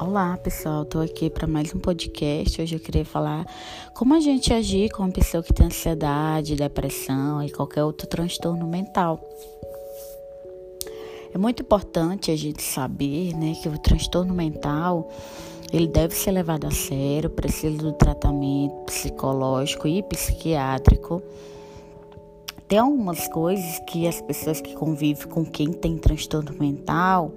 Olá, pessoal. Estou aqui para mais um podcast. Hoje eu queria falar como a gente agir com uma pessoa que tem ansiedade, depressão e qualquer outro transtorno mental. É muito importante a gente saber, né, que o transtorno mental ele deve ser levado a sério, precisa do tratamento psicológico e psiquiátrico. Tem algumas coisas que as pessoas que convivem com quem tem transtorno mental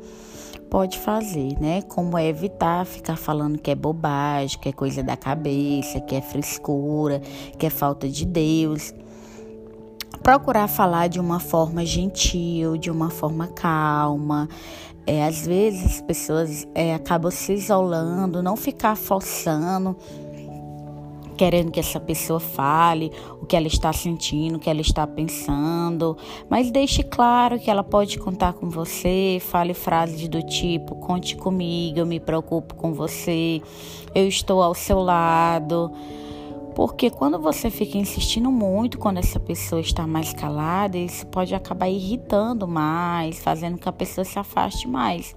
pode fazer, né? Como é evitar ficar falando que é bobagem, que é coisa da cabeça, que é frescura, que é falta de Deus. Procurar falar de uma forma gentil, de uma forma calma. É, às vezes as pessoas é, acabam se isolando, não ficar forçando querendo que essa pessoa fale o que ela está sentindo, o que ela está pensando, mas deixe claro que ela pode contar com você, fale frases do tipo: conte comigo, eu me preocupo com você, eu estou ao seu lado. Porque quando você fica insistindo muito quando essa pessoa está mais calada, isso pode acabar irritando mais, fazendo que a pessoa se afaste mais.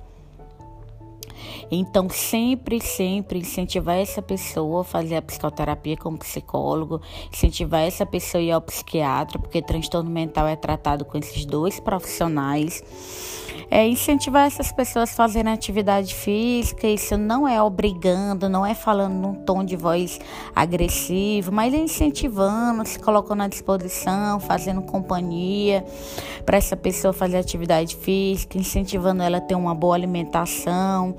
Então, sempre, sempre incentivar essa pessoa a fazer a psicoterapia com psicólogo, incentivar essa pessoa a ir ao psiquiatra, porque transtorno mental é tratado com esses dois profissionais. É incentivar essas pessoas a fazerem atividade física, isso não é obrigando, não é falando num tom de voz agressivo, mas é incentivando, se colocando à disposição, fazendo companhia para essa pessoa fazer atividade física, incentivando ela a ter uma boa alimentação,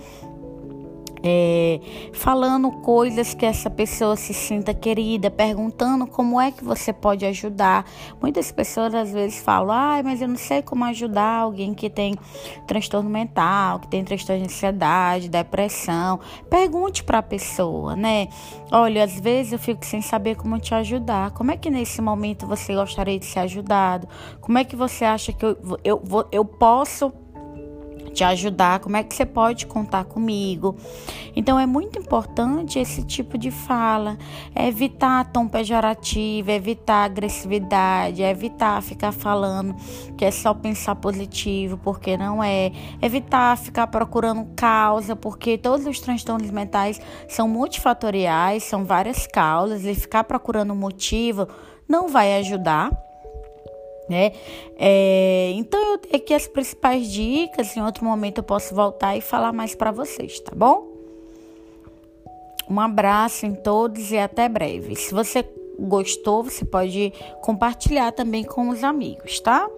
é, falando coisas que essa pessoa se sinta querida, perguntando como é que você pode ajudar. Muitas pessoas às vezes falam, ai, mas eu não sei como ajudar alguém que tem transtorno mental, que tem transtorno de ansiedade, depressão. Pergunte para a pessoa, né? Olha, às vezes eu fico sem saber como te ajudar. Como é que nesse momento você gostaria de ser ajudado? Como é que você acha que eu, eu, eu posso te ajudar, como é que você pode contar comigo. Então é muito importante esse tipo de fala, é evitar tom pejorativo, é evitar agressividade, é evitar ficar falando que é só pensar positivo, porque não é, evitar ficar procurando causa, porque todos os transtornos mentais são multifatoriais, são várias causas, e ficar procurando motivo não vai ajudar né? É, então eu dei aqui as principais dicas. Em outro momento eu posso voltar e falar mais para vocês, tá bom? Um abraço em todos e até breve. Se você gostou, você pode compartilhar também com os amigos, tá?